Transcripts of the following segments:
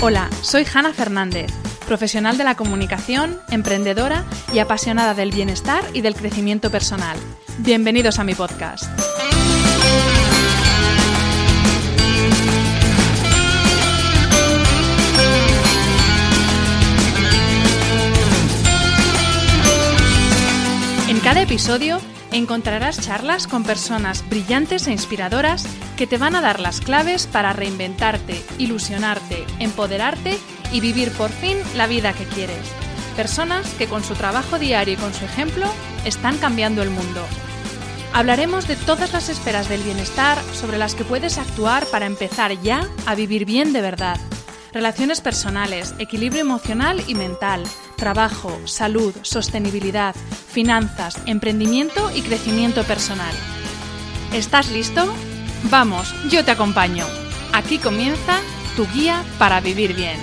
Hola, soy Hanna Fernández, profesional de la comunicación, emprendedora y apasionada del bienestar y del crecimiento personal. Bienvenidos a mi podcast. En cada episodio encontrarás charlas con personas brillantes e inspiradoras que te van a dar las claves para reinventarte, ilusionarte, empoderarte y vivir por fin la vida que quieres. Personas que con su trabajo diario y con su ejemplo están cambiando el mundo. Hablaremos de todas las esferas del bienestar sobre las que puedes actuar para empezar ya a vivir bien de verdad. Relaciones personales, equilibrio emocional y mental, trabajo, salud, sostenibilidad, finanzas, emprendimiento y crecimiento personal. ¿Estás listo? Vamos, yo te acompaño. Aquí comienza tu guía para vivir bien.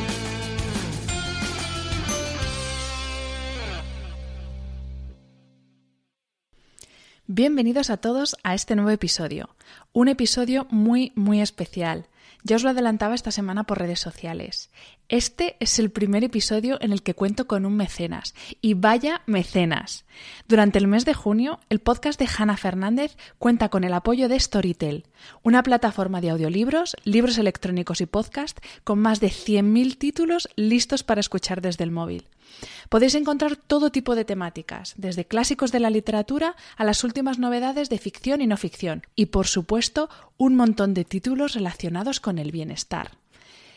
Bienvenidos a todos a este nuevo episodio. Un episodio muy, muy especial. Ya os lo adelantaba esta semana por redes sociales. Este es el primer episodio en el que cuento con un mecenas. Y vaya mecenas. Durante el mes de junio, el podcast de Hanna Fernández cuenta con el apoyo de Storytel, una plataforma de audiolibros, libros electrónicos y podcast con más de 100.000 títulos listos para escuchar desde el móvil. Podéis encontrar todo tipo de temáticas, desde clásicos de la literatura a las últimas novedades de ficción y no ficción, y por supuesto un montón de títulos relacionados con el bienestar.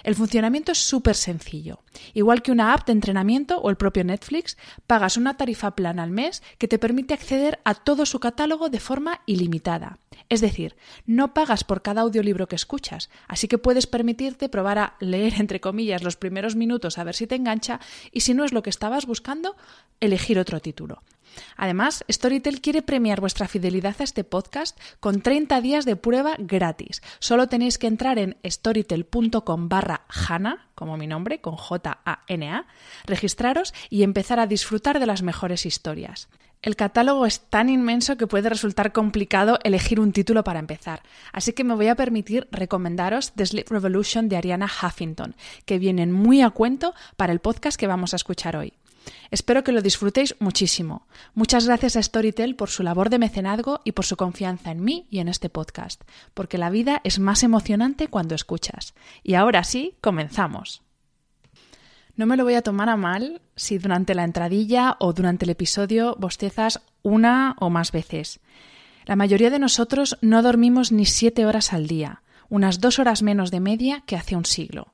El funcionamiento es súper sencillo. Igual que una app de entrenamiento o el propio Netflix, pagas una tarifa plana al mes que te permite acceder a todo su catálogo de forma ilimitada. Es decir, no pagas por cada audiolibro que escuchas, así que puedes permitirte probar a leer entre comillas los primeros minutos a ver si te engancha y si no es lo que estabas buscando, elegir otro título. Además, Storytel quiere premiar vuestra fidelidad a este podcast con 30 días de prueba gratis. Solo tenéis que entrar en storytel.com barra Hana, como mi nombre, con J-A-N-A, registraros y empezar a disfrutar de las mejores historias. El catálogo es tan inmenso que puede resultar complicado elegir un título para empezar, así que me voy a permitir recomendaros The Sleep Revolution de Ariana Huffington, que vienen muy a cuento para el podcast que vamos a escuchar hoy. Espero que lo disfrutéis muchísimo. Muchas gracias a Storytel por su labor de mecenazgo y por su confianza en mí y en este podcast, porque la vida es más emocionante cuando escuchas. Y ahora sí, comenzamos. No me lo voy a tomar a mal si durante la entradilla o durante el episodio bostezas una o más veces. La mayoría de nosotros no dormimos ni siete horas al día, unas dos horas menos de media que hace un siglo.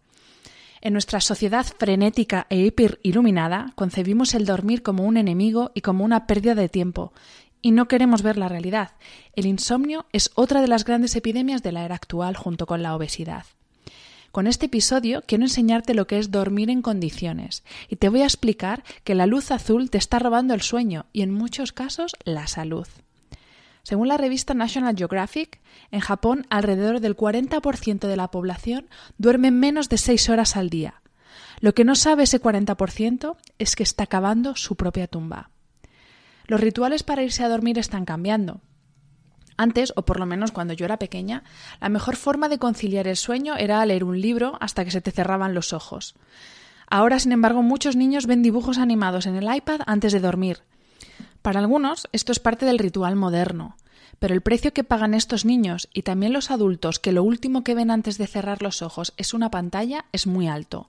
En nuestra sociedad frenética e hiperiluminada concebimos el dormir como un enemigo y como una pérdida de tiempo, y no queremos ver la realidad. El insomnio es otra de las grandes epidemias de la era actual junto con la obesidad. Con este episodio quiero enseñarte lo que es dormir en condiciones y te voy a explicar que la luz azul te está robando el sueño y en muchos casos la salud. Según la revista National Geographic, en Japón alrededor del 40% de la población duerme menos de 6 horas al día. Lo que no sabe ese 40% es que está cavando su propia tumba. Los rituales para irse a dormir están cambiando. Antes, o por lo menos cuando yo era pequeña, la mejor forma de conciliar el sueño era leer un libro hasta que se te cerraban los ojos. Ahora, sin embargo, muchos niños ven dibujos animados en el iPad antes de dormir, para algunos esto es parte del ritual moderno, pero el precio que pagan estos niños y también los adultos que lo último que ven antes de cerrar los ojos es una pantalla es muy alto.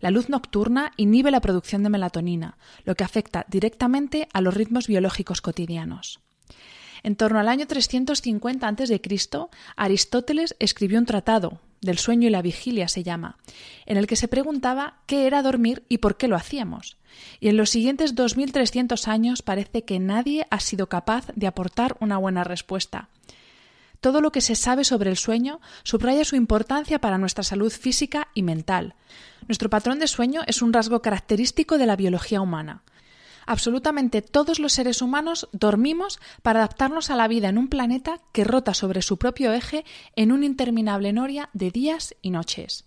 La luz nocturna inhibe la producción de melatonina, lo que afecta directamente a los ritmos biológicos cotidianos. En torno al año 350 a.C., Aristóteles escribió un tratado, del sueño y la vigilia se llama, en el que se preguntaba qué era dormir y por qué lo hacíamos. Y en los siguientes 2.300 años parece que nadie ha sido capaz de aportar una buena respuesta. Todo lo que se sabe sobre el sueño subraya su importancia para nuestra salud física y mental. Nuestro patrón de sueño es un rasgo característico de la biología humana absolutamente todos los seres humanos dormimos para adaptarnos a la vida en un planeta que rota sobre su propio eje en un interminable noria de días y noches.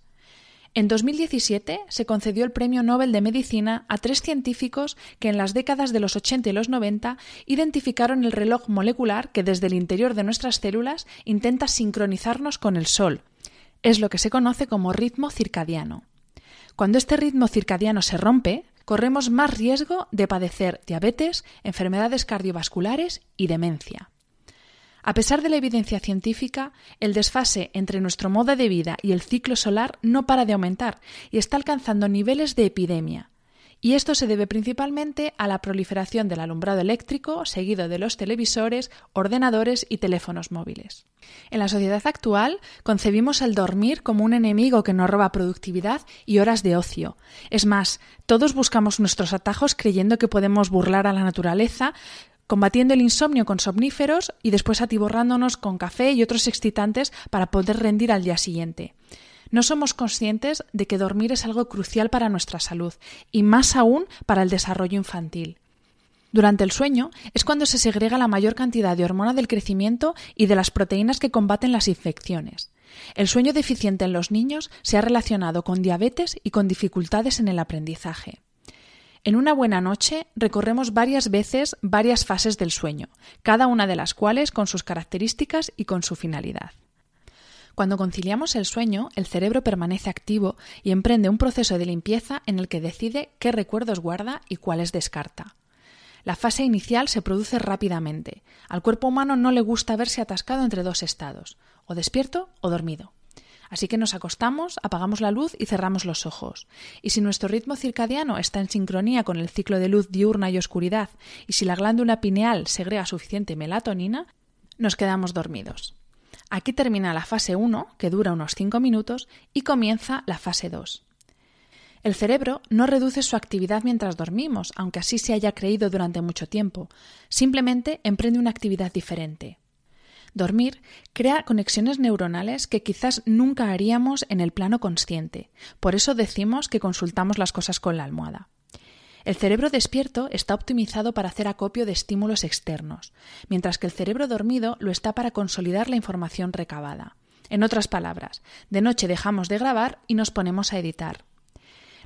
En 2017 se concedió el Premio Nobel de Medicina a tres científicos que en las décadas de los 80 y los 90 identificaron el reloj molecular que desde el interior de nuestras células intenta sincronizarnos con el Sol. Es lo que se conoce como ritmo circadiano. Cuando este ritmo circadiano se rompe, corremos más riesgo de padecer diabetes, enfermedades cardiovasculares y demencia. A pesar de la evidencia científica, el desfase entre nuestro modo de vida y el ciclo solar no para de aumentar y está alcanzando niveles de epidemia, y esto se debe principalmente a la proliferación del alumbrado eléctrico, seguido de los televisores, ordenadores y teléfonos móviles. En la sociedad actual concebimos el dormir como un enemigo que nos roba productividad y horas de ocio. Es más, todos buscamos nuestros atajos creyendo que podemos burlar a la naturaleza, combatiendo el insomnio con somníferos y después atiborrándonos con café y otros excitantes para poder rendir al día siguiente. No somos conscientes de que dormir es algo crucial para nuestra salud y más aún para el desarrollo infantil. Durante el sueño es cuando se segrega la mayor cantidad de hormona del crecimiento y de las proteínas que combaten las infecciones. El sueño deficiente en los niños se ha relacionado con diabetes y con dificultades en el aprendizaje. En una buena noche recorremos varias veces varias fases del sueño, cada una de las cuales con sus características y con su finalidad. Cuando conciliamos el sueño, el cerebro permanece activo y emprende un proceso de limpieza en el que decide qué recuerdos guarda y cuáles descarta. La fase inicial se produce rápidamente. Al cuerpo humano no le gusta verse atascado entre dos estados, o despierto o dormido. Así que nos acostamos, apagamos la luz y cerramos los ojos. Y si nuestro ritmo circadiano está en sincronía con el ciclo de luz diurna y oscuridad, y si la glándula pineal segrega suficiente melatonina, nos quedamos dormidos. Aquí termina la fase 1, que dura unos 5 minutos, y comienza la fase 2. El cerebro no reduce su actividad mientras dormimos, aunque así se haya creído durante mucho tiempo. Simplemente emprende una actividad diferente. Dormir crea conexiones neuronales que quizás nunca haríamos en el plano consciente. Por eso decimos que consultamos las cosas con la almohada. El cerebro despierto está optimizado para hacer acopio de estímulos externos, mientras que el cerebro dormido lo está para consolidar la información recabada. En otras palabras, de noche dejamos de grabar y nos ponemos a editar.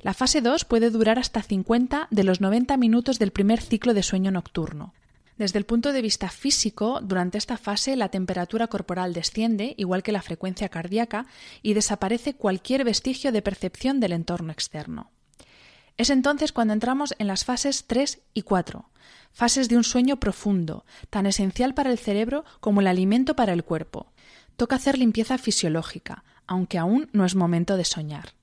La fase 2 puede durar hasta 50 de los 90 minutos del primer ciclo de sueño nocturno. Desde el punto de vista físico, durante esta fase la temperatura corporal desciende, igual que la frecuencia cardíaca, y desaparece cualquier vestigio de percepción del entorno externo. Es entonces cuando entramos en las fases 3 y 4, fases de un sueño profundo, tan esencial para el cerebro como el alimento para el cuerpo. Toca hacer limpieza fisiológica, aunque aún no es momento de soñar.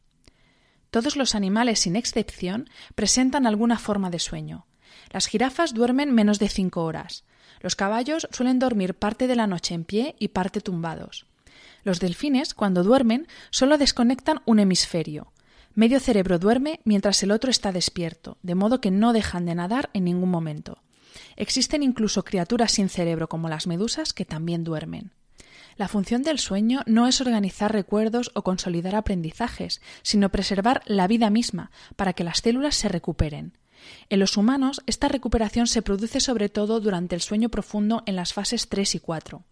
Todos los animales, sin excepción, presentan alguna forma de sueño. Las jirafas duermen menos de cinco horas. Los caballos suelen dormir parte de la noche en pie y parte tumbados. Los delfines, cuando duermen, solo desconectan un hemisferio, Medio cerebro duerme mientras el otro está despierto, de modo que no dejan de nadar en ningún momento. Existen incluso criaturas sin cerebro como las medusas que también duermen. La función del sueño no es organizar recuerdos o consolidar aprendizajes, sino preservar la vida misma para que las células se recuperen. En los humanos, esta recuperación se produce sobre todo durante el sueño profundo en las fases 3 y 4.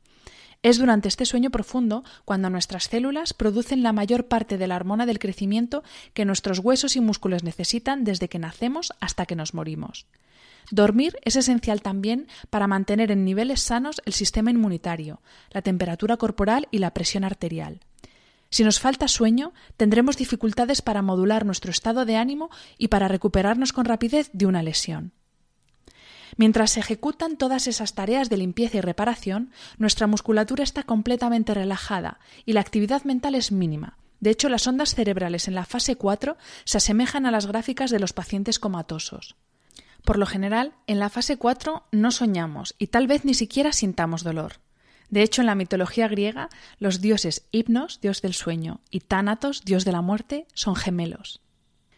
Es durante este sueño profundo cuando nuestras células producen la mayor parte de la hormona del crecimiento que nuestros huesos y músculos necesitan desde que nacemos hasta que nos morimos. Dormir es esencial también para mantener en niveles sanos el sistema inmunitario, la temperatura corporal y la presión arterial. Si nos falta sueño, tendremos dificultades para modular nuestro estado de ánimo y para recuperarnos con rapidez de una lesión. Mientras se ejecutan todas esas tareas de limpieza y reparación, nuestra musculatura está completamente relajada y la actividad mental es mínima. De hecho, las ondas cerebrales en la fase 4 se asemejan a las gráficas de los pacientes comatosos. Por lo general, en la fase 4 no soñamos y tal vez ni siquiera sintamos dolor. De hecho, en la mitología griega, los dioses Hipnos, dios del sueño, y Tánatos, dios de la muerte, son gemelos.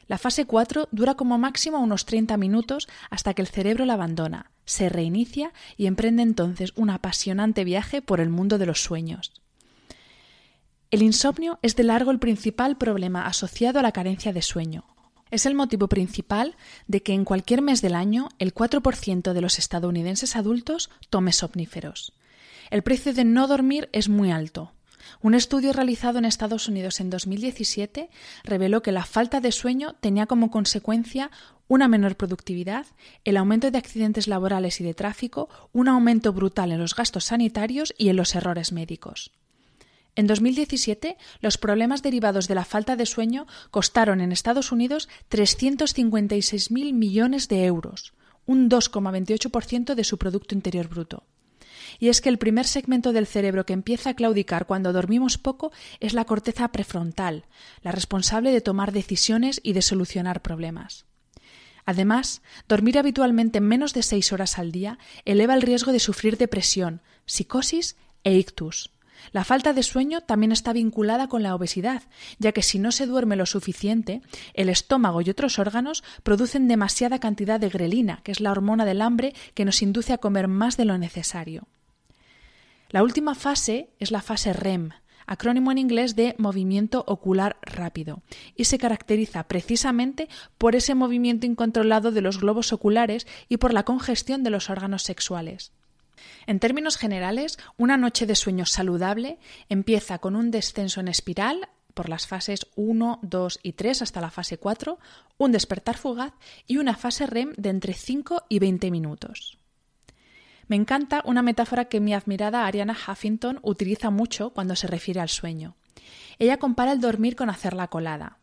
La fase 4 dura como máximo unos 30 minutos hasta que el cerebro la abandona, se reinicia y emprende entonces un apasionante viaje por el mundo de los sueños. El insomnio es de largo el principal problema asociado a la carencia de sueño. Es el motivo principal de que en cualquier mes del año el 4% de los estadounidenses adultos tome somníferos. El precio de no dormir es muy alto, un estudio realizado en Estados Unidos en 2017 reveló que la falta de sueño tenía como consecuencia una menor productividad, el aumento de accidentes laborales y de tráfico, un aumento brutal en los gastos sanitarios y en los errores médicos. En 2017, los problemas derivados de la falta de sueño costaron en Estados Unidos 356.000 millones de euros, un 2,28% de su Producto Interior Bruto y es que el primer segmento del cerebro que empieza a claudicar cuando dormimos poco es la corteza prefrontal, la responsable de tomar decisiones y de solucionar problemas. Además, dormir habitualmente menos de seis horas al día eleva el riesgo de sufrir depresión, psicosis e ictus. La falta de sueño también está vinculada con la obesidad, ya que si no se duerme lo suficiente, el estómago y otros órganos producen demasiada cantidad de grelina, que es la hormona del hambre que nos induce a comer más de lo necesario. La última fase es la fase REM, acrónimo en inglés de movimiento ocular rápido, y se caracteriza precisamente por ese movimiento incontrolado de los globos oculares y por la congestión de los órganos sexuales. En términos generales, una noche de sueño saludable empieza con un descenso en espiral por las fases 1, 2 y 3 hasta la fase 4, un despertar fugaz y una fase REM de entre 5 y 20 minutos. Me encanta una metáfora que mi admirada Ariana Huffington utiliza mucho cuando se refiere al sueño. Ella compara el dormir con hacer la colada.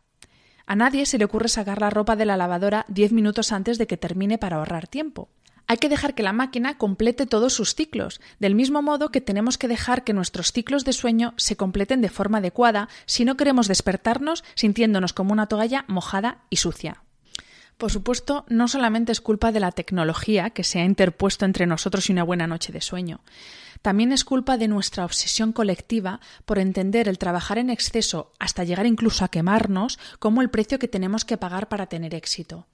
A nadie se le ocurre sacar la ropa de la lavadora diez minutos antes de que termine para ahorrar tiempo. Hay que dejar que la máquina complete todos sus ciclos, del mismo modo que tenemos que dejar que nuestros ciclos de sueño se completen de forma adecuada si no queremos despertarnos sintiéndonos como una toalla mojada y sucia. Por supuesto, no solamente es culpa de la tecnología que se ha interpuesto entre nosotros y una buena noche de sueño. También es culpa de nuestra obsesión colectiva por entender el trabajar en exceso hasta llegar incluso a quemarnos como el precio que tenemos que pagar para tener éxito.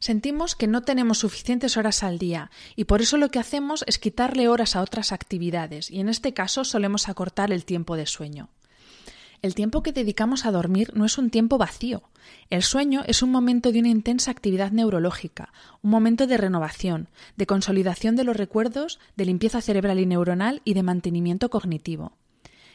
Sentimos que no tenemos suficientes horas al día y por eso lo que hacemos es quitarle horas a otras actividades y en este caso solemos acortar el tiempo de sueño. El tiempo que dedicamos a dormir no es un tiempo vacío. El sueño es un momento de una intensa actividad neurológica, un momento de renovación, de consolidación de los recuerdos, de limpieza cerebral y neuronal y de mantenimiento cognitivo.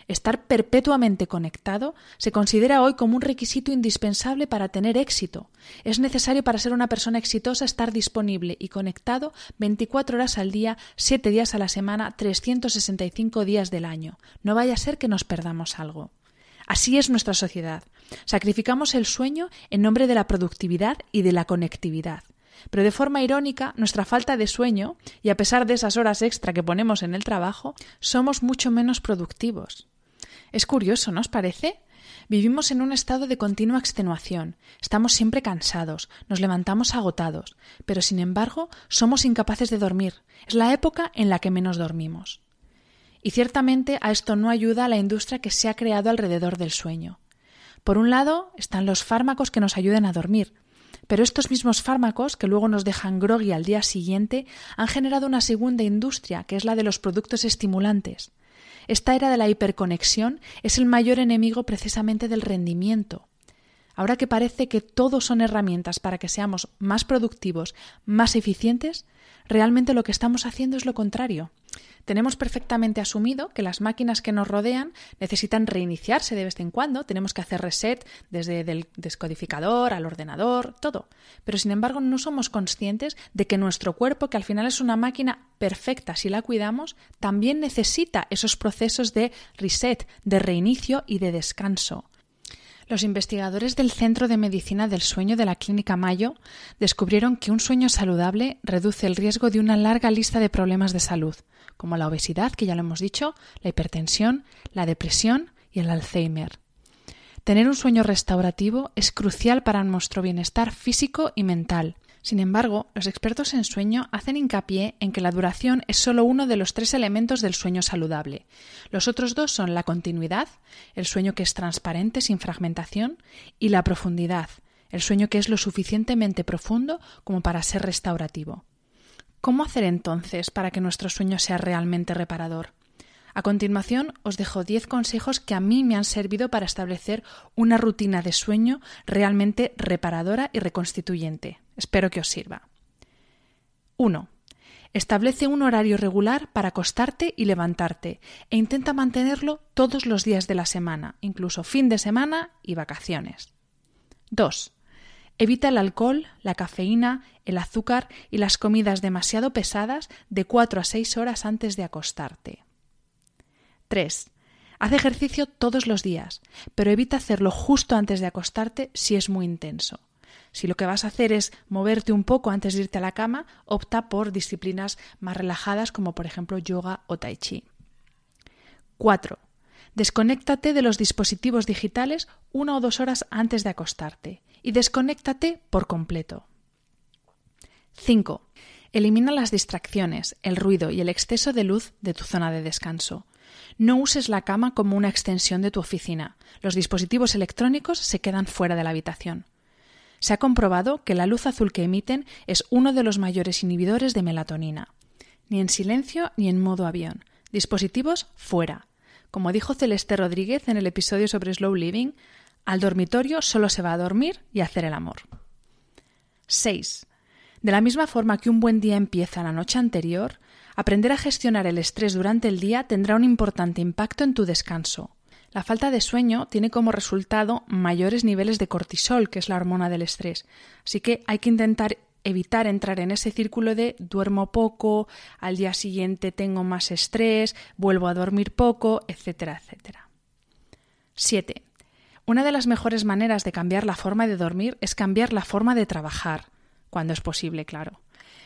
Estar perpetuamente conectado se considera hoy como un requisito indispensable para tener éxito. Es necesario para ser una persona exitosa estar disponible y conectado 24 horas al día, 7 días a la semana, 365 días del año. No vaya a ser que nos perdamos algo. Así es nuestra sociedad. Sacrificamos el sueño en nombre de la productividad y de la conectividad. Pero de forma irónica, nuestra falta de sueño, y a pesar de esas horas extra que ponemos en el trabajo, somos mucho menos productivos. Es curioso, ¿no os parece? Vivimos en un estado de continua extenuación, estamos siempre cansados, nos levantamos agotados, pero sin embargo somos incapaces de dormir. Es la época en la que menos dormimos. Y ciertamente a esto no ayuda la industria que se ha creado alrededor del sueño. Por un lado están los fármacos que nos ayuden a dormir, pero estos mismos fármacos, que luego nos dejan groggy al día siguiente, han generado una segunda industria, que es la de los productos estimulantes. Esta era de la hiperconexión es el mayor enemigo precisamente del rendimiento. Ahora que parece que todos son herramientas para que seamos más productivos, más eficientes, realmente lo que estamos haciendo es lo contrario. Tenemos perfectamente asumido que las máquinas que nos rodean necesitan reiniciarse de vez en cuando, tenemos que hacer reset desde el descodificador al ordenador, todo. Pero sin embargo no somos conscientes de que nuestro cuerpo, que al final es una máquina perfecta si la cuidamos, también necesita esos procesos de reset, de reinicio y de descanso. Los investigadores del Centro de Medicina del Sueño de la Clínica Mayo descubrieron que un sueño saludable reduce el riesgo de una larga lista de problemas de salud, como la obesidad, que ya lo hemos dicho, la hipertensión, la depresión y el Alzheimer. Tener un sueño restaurativo es crucial para nuestro bienestar físico y mental. Sin embargo, los expertos en sueño hacen hincapié en que la duración es solo uno de los tres elementos del sueño saludable. Los otros dos son la continuidad, el sueño que es transparente sin fragmentación, y la profundidad, el sueño que es lo suficientemente profundo como para ser restaurativo. ¿Cómo hacer entonces para que nuestro sueño sea realmente reparador? A continuación os dejo 10 consejos que a mí me han servido para establecer una rutina de sueño realmente reparadora y reconstituyente. Espero que os sirva. 1. Establece un horario regular para acostarte y levantarte e intenta mantenerlo todos los días de la semana, incluso fin de semana y vacaciones. 2. Evita el alcohol, la cafeína, el azúcar y las comidas demasiado pesadas de 4 a 6 horas antes de acostarte. 3. Haz ejercicio todos los días, pero evita hacerlo justo antes de acostarte si es muy intenso. Si lo que vas a hacer es moverte un poco antes de irte a la cama, opta por disciplinas más relajadas como por ejemplo yoga o tai chi. 4. Desconéctate de los dispositivos digitales una o dos horas antes de acostarte y desconéctate por completo. 5. Elimina las distracciones, el ruido y el exceso de luz de tu zona de descanso. No uses la cama como una extensión de tu oficina. Los dispositivos electrónicos se quedan fuera de la habitación. Se ha comprobado que la luz azul que emiten es uno de los mayores inhibidores de melatonina. Ni en silencio ni en modo avión. Dispositivos fuera. Como dijo Celeste Rodríguez en el episodio sobre Slow Living, al dormitorio solo se va a dormir y hacer el amor. 6. De la misma forma que un buen día empieza la noche anterior, Aprender a gestionar el estrés durante el día tendrá un importante impacto en tu descanso. La falta de sueño tiene como resultado mayores niveles de cortisol, que es la hormona del estrés. Así que hay que intentar evitar entrar en ese círculo de duermo poco, al día siguiente tengo más estrés, vuelvo a dormir poco, etcétera, etcétera. 7. Una de las mejores maneras de cambiar la forma de dormir es cambiar la forma de trabajar, cuando es posible, claro.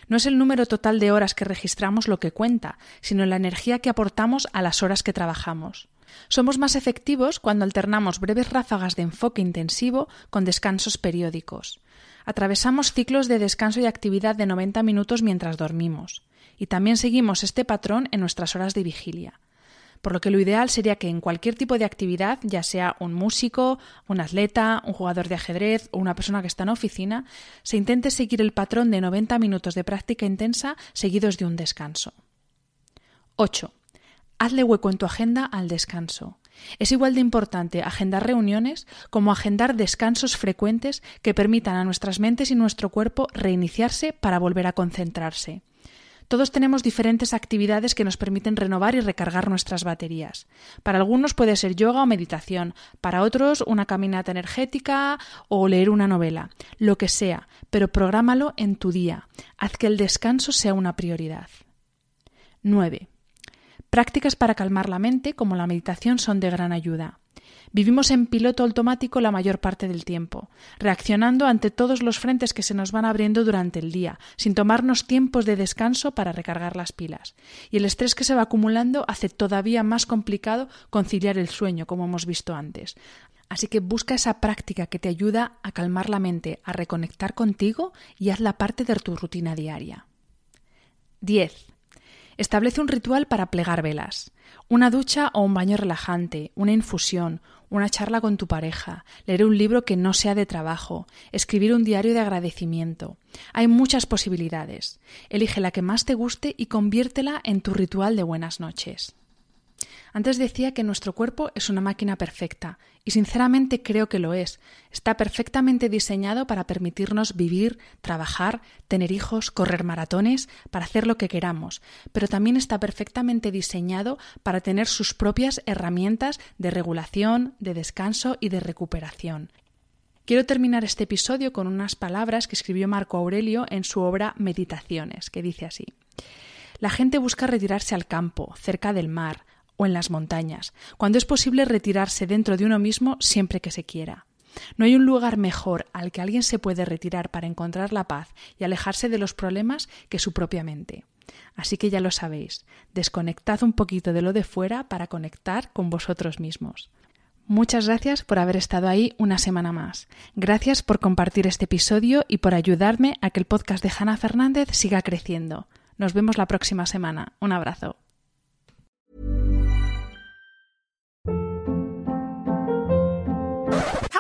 No es el número total de horas que registramos lo que cuenta, sino la energía que aportamos a las horas que trabajamos. Somos más efectivos cuando alternamos breves ráfagas de enfoque intensivo con descansos periódicos. Atravesamos ciclos de descanso y actividad de 90 minutos mientras dormimos. Y también seguimos este patrón en nuestras horas de vigilia por lo que lo ideal sería que en cualquier tipo de actividad, ya sea un músico, un atleta, un jugador de ajedrez o una persona que está en oficina, se intente seguir el patrón de 90 minutos de práctica intensa seguidos de un descanso. 8. Hazle hueco en tu agenda al descanso. Es igual de importante agendar reuniones como agendar descansos frecuentes que permitan a nuestras mentes y nuestro cuerpo reiniciarse para volver a concentrarse. Todos tenemos diferentes actividades que nos permiten renovar y recargar nuestras baterías. Para algunos puede ser yoga o meditación, para otros una caminata energética o leer una novela, lo que sea, pero prográmalo en tu día. Haz que el descanso sea una prioridad. 9. Prácticas para calmar la mente, como la meditación, son de gran ayuda. Vivimos en piloto automático la mayor parte del tiempo, reaccionando ante todos los frentes que se nos van abriendo durante el día, sin tomarnos tiempos de descanso para recargar las pilas. Y el estrés que se va acumulando hace todavía más complicado conciliar el sueño, como hemos visto antes. Así que busca esa práctica que te ayuda a calmar la mente, a reconectar contigo y hazla parte de tu rutina diaria. 10. Establece un ritual para plegar velas. Una ducha o un baño relajante, una infusión, una charla con tu pareja, leer un libro que no sea de trabajo, escribir un diario de agradecimiento. Hay muchas posibilidades. Elige la que más te guste y conviértela en tu ritual de buenas noches. Antes decía que nuestro cuerpo es una máquina perfecta, y sinceramente creo que lo es. Está perfectamente diseñado para permitirnos vivir, trabajar, tener hijos, correr maratones, para hacer lo que queramos, pero también está perfectamente diseñado para tener sus propias herramientas de regulación, de descanso y de recuperación. Quiero terminar este episodio con unas palabras que escribió Marco Aurelio en su obra Meditaciones, que dice así. La gente busca retirarse al campo, cerca del mar, o en las montañas, cuando es posible retirarse dentro de uno mismo siempre que se quiera. No hay un lugar mejor al que alguien se puede retirar para encontrar la paz y alejarse de los problemas que su propia mente. Así que ya lo sabéis, desconectad un poquito de lo de fuera para conectar con vosotros mismos. Muchas gracias por haber estado ahí una semana más. Gracias por compartir este episodio y por ayudarme a que el podcast de Hanna Fernández siga creciendo. Nos vemos la próxima semana. Un abrazo.